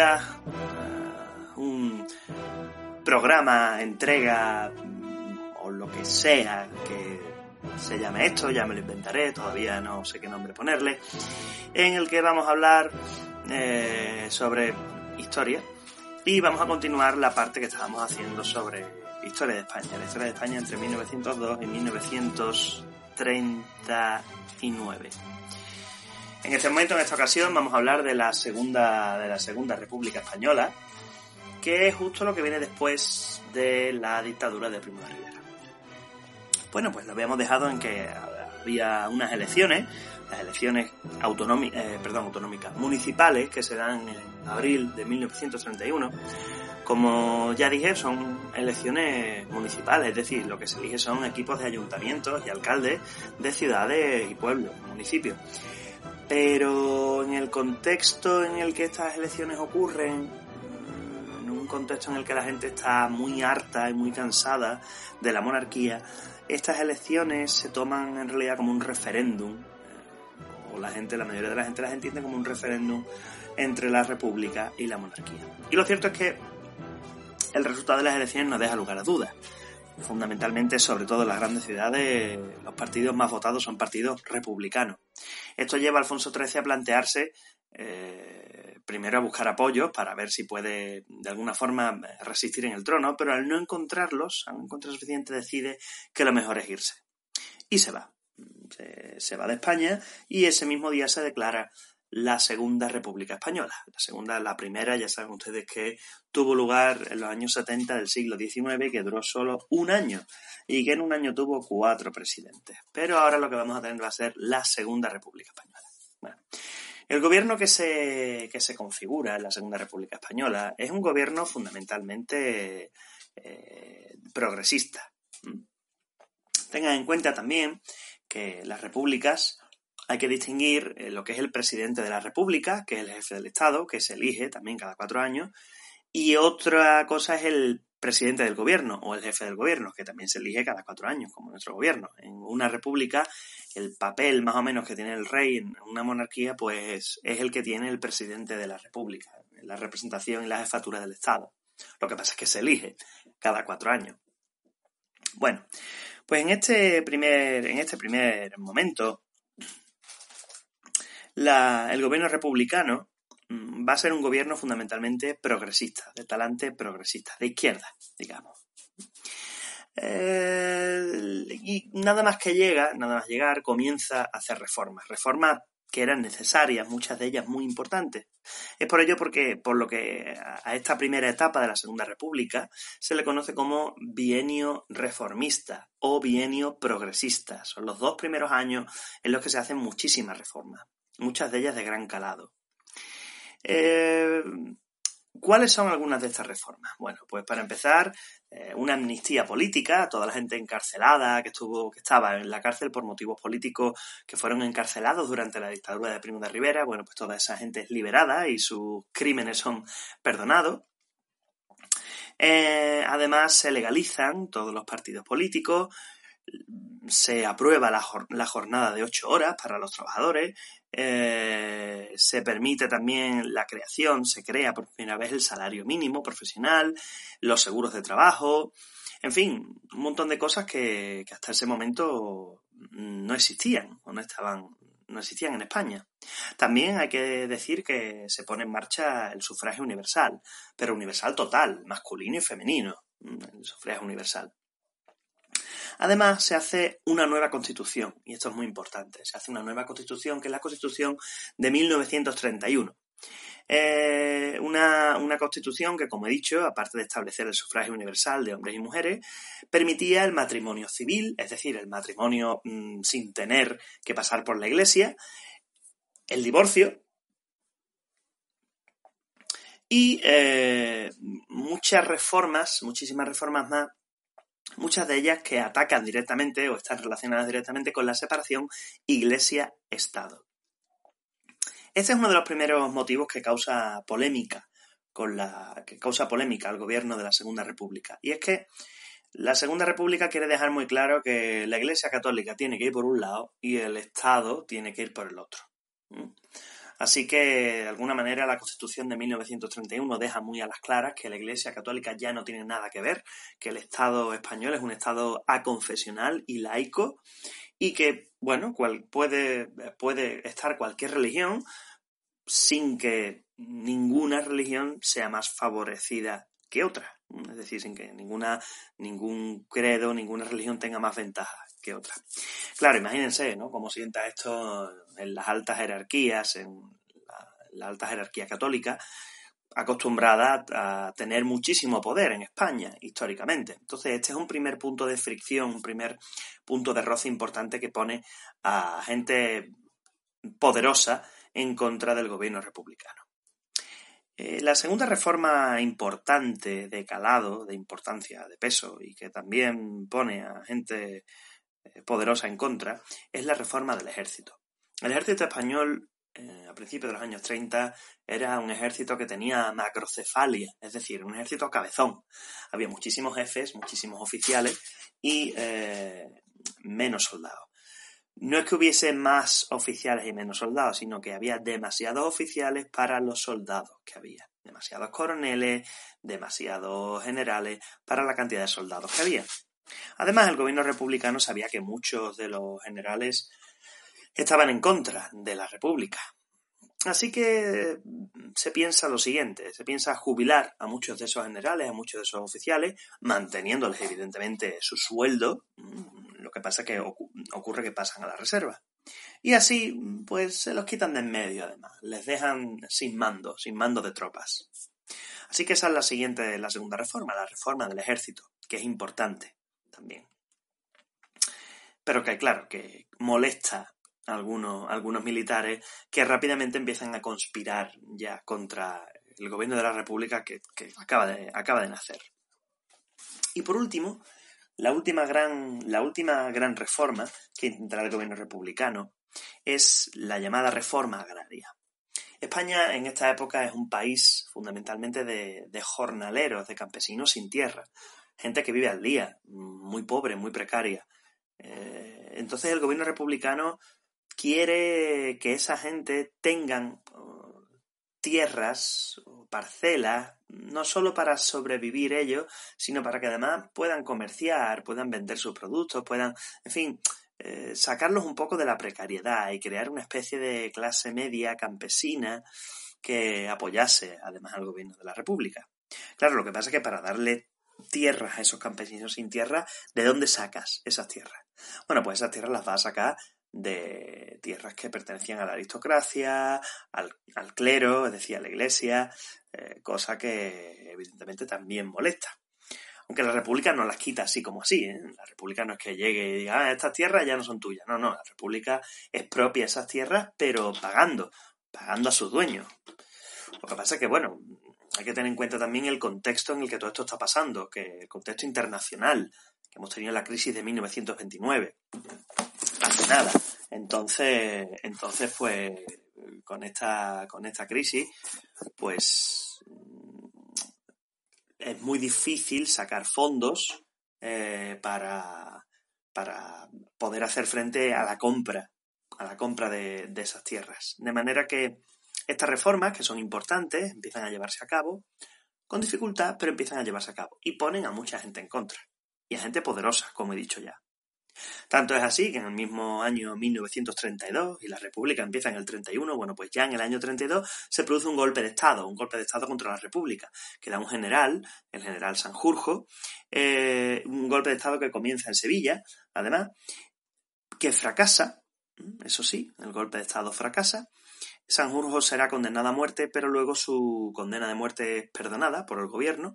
a un programa, entrega o lo que sea que se llame esto, ya me lo inventaré, todavía no sé qué nombre ponerle, en el que vamos a hablar eh, sobre historia y vamos a continuar la parte que estábamos haciendo sobre historia de España, la historia de España entre 1902 y 1939. En este momento, en esta ocasión, vamos a hablar de la segunda, de la segunda República Española, que es justo lo que viene después de la dictadura de Primo de Rivera. Bueno, pues lo habíamos dejado en que había unas elecciones, las elecciones autonómicas, eh, perdón, autonómicas, municipales, que se dan en abril de 1931. Como ya dije, son elecciones municipales, es decir, lo que se elige son equipos de ayuntamientos y alcaldes de ciudades y pueblos, municipios. Pero en el contexto en el que estas elecciones ocurren, en un contexto en el que la gente está muy harta y muy cansada de la monarquía, estas elecciones se toman en realidad como un referéndum, o la gente, la mayoría de la gente las entiende como un referéndum entre la república y la monarquía. Y lo cierto es que el resultado de las elecciones no deja lugar a dudas fundamentalmente, sobre todo en las grandes ciudades, los partidos más votados son partidos republicanos. Esto lleva a Alfonso XIII a plantearse, eh, primero a buscar apoyos para ver si puede de alguna forma resistir en el trono, pero al no encontrarlos, al no encontrar suficiente, decide que lo mejor es irse. Y se va. se va de España y ese mismo día se declara la Segunda República Española. La segunda, la primera, ya saben ustedes que tuvo lugar en los años 70 del siglo XIX, que duró solo un año y que en un año tuvo cuatro presidentes. Pero ahora lo que vamos a tener va a ser la Segunda República Española. Bueno, el gobierno que se, que se configura en la Segunda República Española es un gobierno fundamentalmente eh, progresista. Tengan en cuenta también que las repúblicas hay que distinguir eh, lo que es el presidente de la República, que es el jefe del Estado, que se elige también cada cuatro años, y otra cosa es el presidente del gobierno o el jefe del gobierno, que también se elige cada cuatro años, como nuestro gobierno. En una república, el papel más o menos que tiene el rey en una monarquía, pues es el que tiene el presidente de la república, la representación y la jefatura del Estado. Lo que pasa es que se elige cada cuatro años. Bueno, pues en este primer, en este primer momento el gobierno republicano mm, va a ser un gobierno fundamentalmente progresista, de talante progresista, de izquierda, digamos. Eh, y nada más que llega, nada más llegar, comienza a hacer reformas. Reformas que eran necesarias, muchas de ellas muy importantes. Es por ello porque, por lo que a esta primera etapa de la Segunda República se le conoce como bienio reformista o bienio progresista. Son los dos primeros años en los que se hacen muchísimas reformas muchas de ellas de gran calado. Eh, ¿Cuáles son algunas de estas reformas? Bueno, pues para empezar, eh, una amnistía política a toda la gente encarcelada que estuvo, que estaba en la cárcel por motivos políticos que fueron encarcelados durante la dictadura de Primo de Rivera. Bueno, pues toda esa gente es liberada y sus crímenes son perdonados. Eh, además, se legalizan todos los partidos políticos, se aprueba la, jornada de ocho horas para los trabajadores, eh, se permite también la creación, se crea por primera vez el salario mínimo profesional, los seguros de trabajo, en fin, un montón de cosas que, hasta ese momento no existían o no estaban no existían en España. También hay que decir que se pone en marcha el sufragio universal, pero universal total, masculino y femenino, el sufragio universal. Además, se hace una nueva constitución, y esto es muy importante, se hace una nueva constitución, que es la constitución de 1931. Eh, una, constitución que, como he dicho, aparte de establecer el sufragio universal de hombres y mujeres, permitía el matrimonio civil, es decir, el matrimonio mm, sin tener que pasar por la iglesia, el divorcio y eh, muchas reformas, muchísimas reformas más muchas de ellas que atacan directamente o están relacionadas directamente con la separación Iglesia-Estado. Este es uno de los primeros motivos que causa polémica con la que causa polémica al gobierno de la Segunda República y es que la Segunda República quiere dejar muy claro que la Iglesia Católica tiene que ir por un lado y el Estado tiene que ir por el otro. Así que, de alguna manera, la Constitución de 1931 deja muy a las claras que la Iglesia Católica ya no tiene nada que ver, que el Estado español es un Estado aconfesional y laico y que, bueno, cual puede, puede estar cualquier religión sin que ninguna religión sea más favorecida que otra. Es decir, sin que ninguna, ningún credo, ninguna religión tenga más ventaja que otra. Claro, imagínense, ¿no? Cómo sienta esto en las altas jerarquías, en la, alta jerarquía católica, acostumbrada a tener muchísimo poder en España, históricamente. Entonces, este es un primer punto de fricción, un primer punto de roce importante que pone a gente poderosa en contra del gobierno republicano. Eh, la segunda reforma importante de calado, de importancia, de peso, y que también pone a gente poderosa en contra, es la reforma del ejército. El ejército español eh, a principios de los años 30 era un ejército que tenía macrocefalia, es decir, un ejército cabezón. Había muchísimos jefes, muchísimos oficiales y menos soldados no es que hubiese más oficiales y menos soldados, sino que había demasiados oficiales para los soldados que había. Demasiados coroneles, demasiados generales para la cantidad de soldados que había. Además, el gobierno republicano sabía que muchos de los generales estaban en contra de la república. Así que se piensa lo siguiente, se piensa jubilar a muchos de esos generales, a muchos de esos oficiales, manteniéndoles evidentemente su sueldo, lo que pasa es que ocurre que pasan a la reserva. Y así, pues se los quitan de en medio, además. Les dejan sin mando, sin mando de tropas. Así que esa es la siguiente, la segunda reforma, la reforma del ejército, que es importante también. Pero que, claro, que molesta a algunos, algunos militares que rápidamente empiezan a conspirar ya contra el gobierno de la República que, acaba, de, acaba de nacer. Y por último, la última gran, la última gran reforma que intentará el gobierno republicano es la llamada reforma agraria. España en esta época es un país fundamentalmente de, jornaleros, de campesinos sin tierra, gente que vive al día, muy pobre, muy precaria. Eh, entonces el gobierno republicano quiere que esa gente tengan tierras o parcelas, no solo para sobrevivir ellos, sino para que además puedan comerciar, puedan vender sus productos, puedan, en fin, eh, sacarlos un poco de la precariedad y crear una especie de clase media campesina que apoyase además al gobierno de la República. Claro, lo que pasa es que para darle tierras a esos campesinos sin tierra, ¿de dónde sacas esas tierras? Bueno, pues esas tierras las vas a sacar de tierras que pertenecían a la aristocracia, al, clero, es decir, a la iglesia, eh, cosa que evidentemente también molesta. Aunque la República no las quita así como así. ¿eh? La República no es que llegue y diga, ah, estas tierras ya no son tuyas. No, no, la República es propia esas tierras, pero pagando, pagando a sus dueños. Lo que pasa es que, bueno, hay que tener en cuenta también el contexto en el que todo esto está pasando, que el contexto internacional, que hemos tenido la crisis de 1929 hace nada. Entonces, entonces pues con esta, con esta crisis, pues es muy difícil sacar fondos eh, para, para poder hacer frente a la compra, a la compra de, de esas tierras. De manera que estas reformas, que son importantes, empiezan a llevarse a cabo con dificultad, pero empiezan a llevarse a cabo y ponen a mucha gente en contra y a gente poderosa, como he dicho ya. Tanto es así que en el mismo año 1932, y la República empieza en el 31, bueno, pues ya en el año 32 se produce un golpe de Estado, un golpe de Estado contra la República, que da un general, el general Sanjurjo, eh, un golpe de Estado que comienza en Sevilla, además, que fracasa, eso sí, el golpe de Estado fracasa, Sanjurjo será condenado a muerte, pero luego su condena de muerte es perdonada por el gobierno,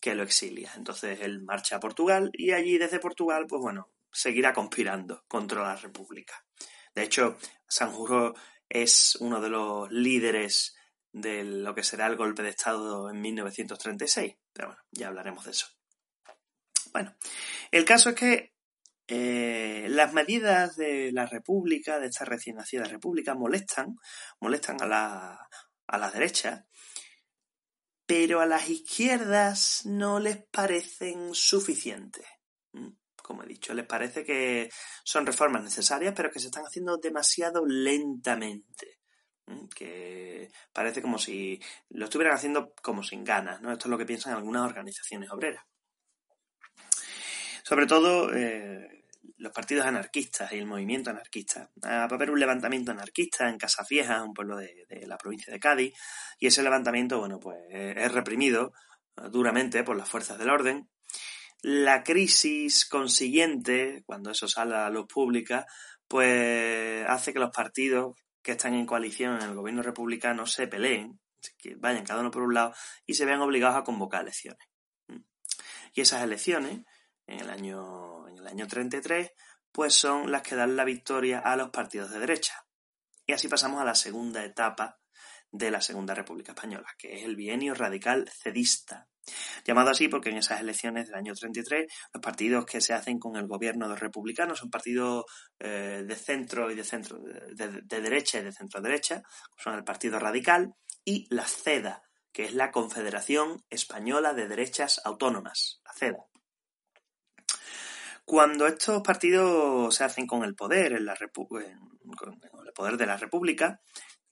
que lo exilia. Entonces él marcha a Portugal y allí desde Portugal, pues bueno, seguirá conspirando contra la República. De hecho, Sanjurjo es uno de los líderes de lo que será el golpe de Estado en 1936. Pero bueno, ya hablaremos de eso. Bueno, el caso es que eh, las medidas de la República, de esta recién nacida República, molestan, molestan a la, a la derecha, pero a las izquierdas no les parecen suficientes como he dicho, les parece que son reformas necesarias, pero que se están haciendo demasiado lentamente. que parece como si lo estuvieran haciendo como sin ganas, ¿no? Esto es lo que piensan algunas organizaciones obreras. Sobre todo eh, los partidos anarquistas y el movimiento anarquista. Va a haber un levantamiento anarquista en Casas Viejas, un pueblo de, la provincia de Cádiz, y ese levantamiento, bueno, pues es reprimido eh, duramente por las fuerzas del orden. La crisis consiguiente, cuando eso sale a luz pública, pues hace que los partidos que están en coalición en el gobierno republicano se peleen, que vayan cada uno por un lado y se vean obligados a convocar elecciones. Y esas elecciones, en el año, en el año 33, pues son las que dan la victoria a los partidos de derecha. Y así pasamos a la segunda etapa de la Segunda República Española, que es el bienio radical cedista, Llamado así porque en esas elecciones del año 33 los partidos que se hacen con el gobierno de republicanos son partidos eh, de centro y de centro de, derecha y de centro derecha, son el Partido Radical y la CEDA, que es la Confederación Española de Derechas Autónomas, la CEDA. Cuando estos partidos se hacen con el poder, en la el poder de la República,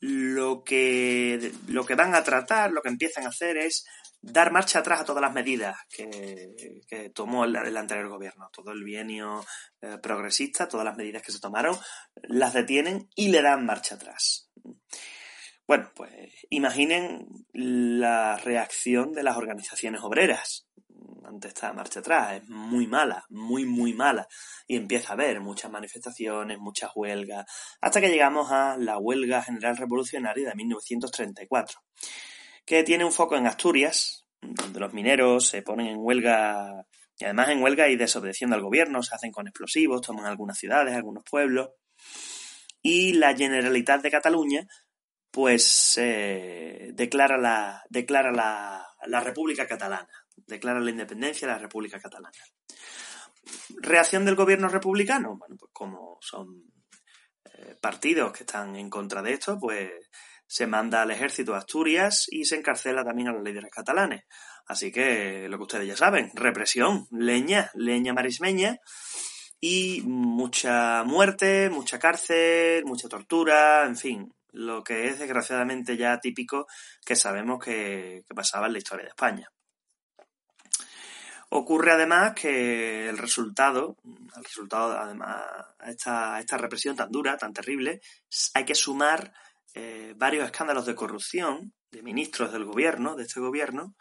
lo que, lo que van a tratar, lo que empiezan a hacer es dar marcha atrás a todas las medidas que, tomó el, anterior gobierno. Todo el bienio eh, progresista, todas las medidas que se tomaron, las detienen y le dan marcha atrás. Bueno, pues imaginen la reacción de las organizaciones obreras ante esta marcha atrás. Es muy mala, muy, muy mala. Y empieza a haber muchas manifestaciones, muchas huelgas, hasta que llegamos a la huelga general revolucionaria de 1934 que tiene un foco en Asturias, donde los mineros se ponen en huelga, y además en huelga y desobedeciendo al gobierno, se hacen con explosivos, toman algunas ciudades, algunos pueblos, y la Generalitat de Cataluña, pues eh, declara, la, declara la, República Catalana, declara la independencia de la República Catalana. ¿Reacción del gobierno republicano? Bueno, pues como son eh, partidos que están en contra de esto, pues se manda al ejército a Asturias y se encarcela también a los líderes catalanes. Así que lo que ustedes ya saben, represión, leña, leña marismeña y mucha muerte, mucha cárcel, mucha tortura, en fin, lo que es desgraciadamente ya típico que sabemos que, pasaba en la historia de España. Ocurre además que el resultado, el resultado además a esta, esta represión tan dura, tan terrible, hay que sumar eh, varios escándalos de corrupción de ministros del gobierno, de este gobierno,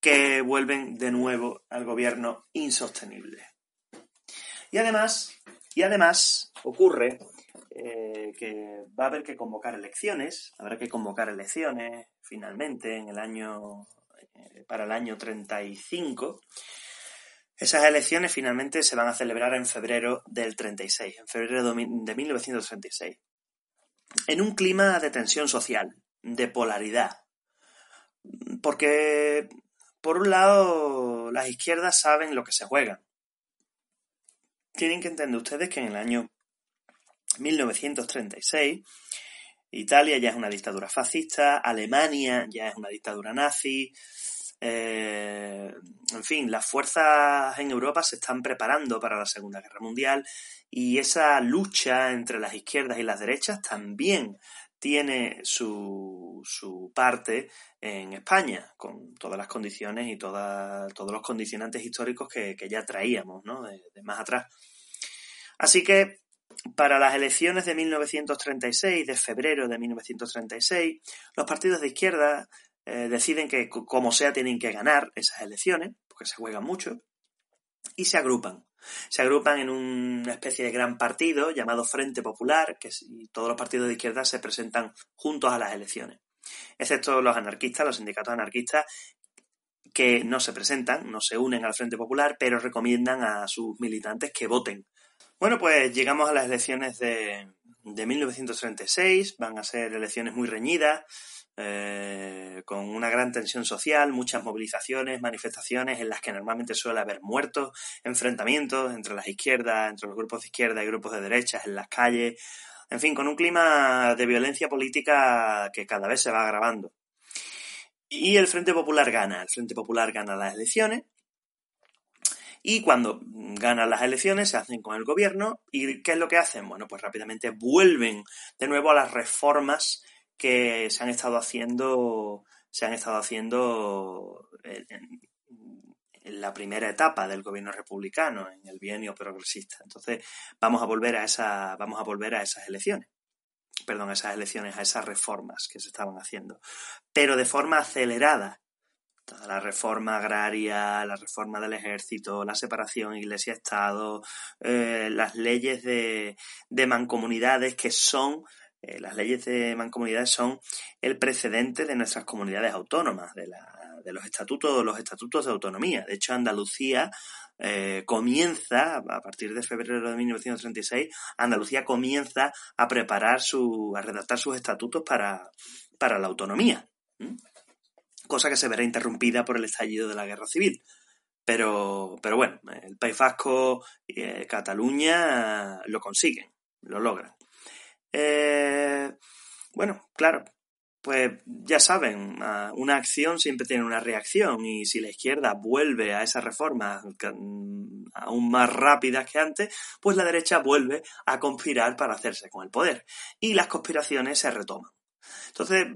que vuelven de nuevo al gobierno insostenible. Y además, y además ocurre eh, que va a haber que convocar elecciones, habrá que convocar elecciones finalmente en el año eh, para el año 35. Esas elecciones finalmente se van a celebrar en febrero del 36, en febrero de 1936 en un clima de tensión social, de polaridad. Porque, por un lado, las izquierdas saben lo que se juegan. Tienen que entender ustedes que en el año 1936 Italia ya es una dictadura fascista, Alemania ya es una dictadura nazi, eh, en fin, las fuerzas en Europa se están preparando para la Segunda Guerra Mundial y esa lucha entre las izquierdas y las derechas también tiene su, su parte en España, con todas las condiciones y todos los condicionantes históricos que, ya traíamos ¿no? de más atrás. Así que para las elecciones de 1936, de febrero de 1936, los partidos de izquierda eh, deciden que como sea tienen que ganar esas elecciones, porque se juegan mucho, y se agrupan. Se agrupan en una especie de gran partido llamado Frente Popular, que todos los partidos de izquierda se presentan juntos a las elecciones, excepto los anarquistas, los sindicatos anarquistas, que no se presentan, no se unen al Frente Popular, pero recomiendan a sus militantes que voten. Bueno, pues llegamos a las elecciones de, de 1936, van a ser elecciones muy reñidas, eh, con una gran tensión social, muchas movilizaciones, manifestaciones en las que normalmente suele haber muertos, enfrentamientos entre las izquierdas, entre los grupos de izquierda y grupos de derechas en las calles, en fin, con un clima de violencia política que cada vez se va agravando. Y el Frente Popular gana, el Frente Popular gana las elecciones y cuando ganan las elecciones se hacen con el gobierno y ¿qué es lo que hacen? Bueno, pues rápidamente vuelven de nuevo a las reformas que se han estado haciendo, se han estado haciendo en, la primera etapa del gobierno republicano, en el bienio progresista. Entonces, vamos a volver a esa, vamos a volver a esas elecciones. Perdón, a esas elecciones, a esas reformas que se estaban haciendo. Pero de forma acelerada. la reforma agraria, la reforma del ejército, la separación iglesia-estado, eh, las leyes de, de mancomunidades que son eh, las leyes de mancomunidades son el precedente de nuestras comunidades autónomas, de, de los estatutos, los estatutos de autonomía. De hecho, Andalucía eh, comienza, a partir de febrero de 1936, Andalucía comienza a preparar su, a redactar sus estatutos para, para la autonomía. Cosa que se verá interrumpida por el estallido de la guerra civil. Pero, pero bueno, el País Vasco eh, Cataluña lo consiguen, lo logran. Eh, bueno, claro, pues ya saben, una acción siempre tiene una reacción y si la izquierda vuelve a esas reformas mm, aún más rápidas que antes, pues la derecha vuelve a conspirar para hacerse con el poder y las conspiraciones se retoman. Entonces,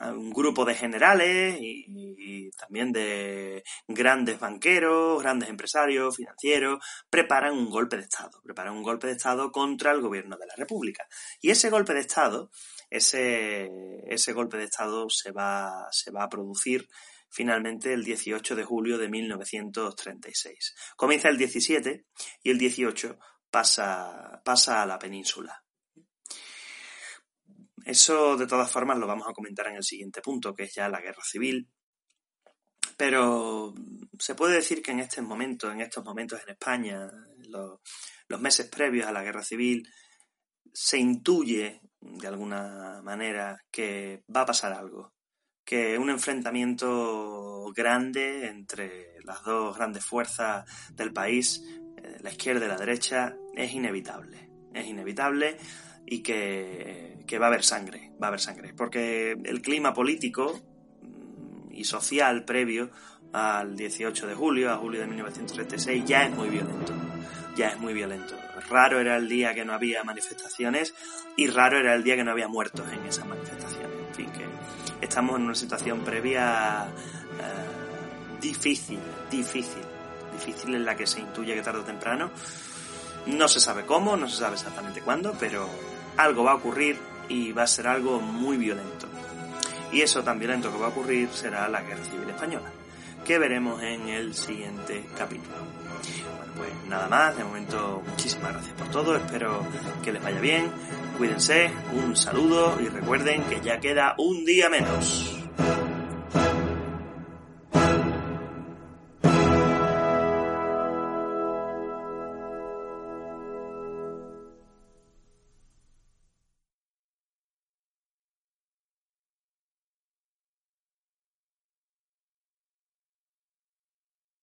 un grupo de generales y, también de grandes banqueros, grandes empresarios, financieros, preparan un golpe de Estado, preparan un golpe de Estado contra el gobierno de la República. Y ese golpe de Estado, ese, ese golpe de Estado se va, se va a producir finalmente el 18 de julio de 1936. Comienza el 17 y el 18 pasa, pasa a la península. Eso de todas formas lo vamos a comentar en el siguiente punto, que es ya la guerra civil. Pero se puede decir que en este momento, en estos momentos en España, los, los meses previos a la guerra civil, se intuye de alguna manera que va a pasar algo, que un enfrentamiento grande entre las dos grandes fuerzas del país, eh, la izquierda y la derecha, es inevitable. Es inevitable y que, va a haber sangre, va a haber sangre, porque el clima político mm, y social previo al 18 de julio, a julio de 1936, ya es muy violento, ya es muy violento. Raro era el día que no había manifestaciones y raro era el día que no había muertos en esas manifestaciones. En fin, que estamos en una situación previa eh, difícil, difícil, difícil en la que se intuye que tarde o temprano no se sabe cómo, no se sabe exactamente cuándo, pero algo va a ocurrir y va a ser algo muy violento. Y eso tan violento que va a ocurrir será la Guerra Civil Española, que veremos en el siguiente capítulo. Bueno, pues nada más, de momento muchísimas gracias por todo, espero que les vaya bien, cuídense, un saludo y recuerden que ya queda un día menos.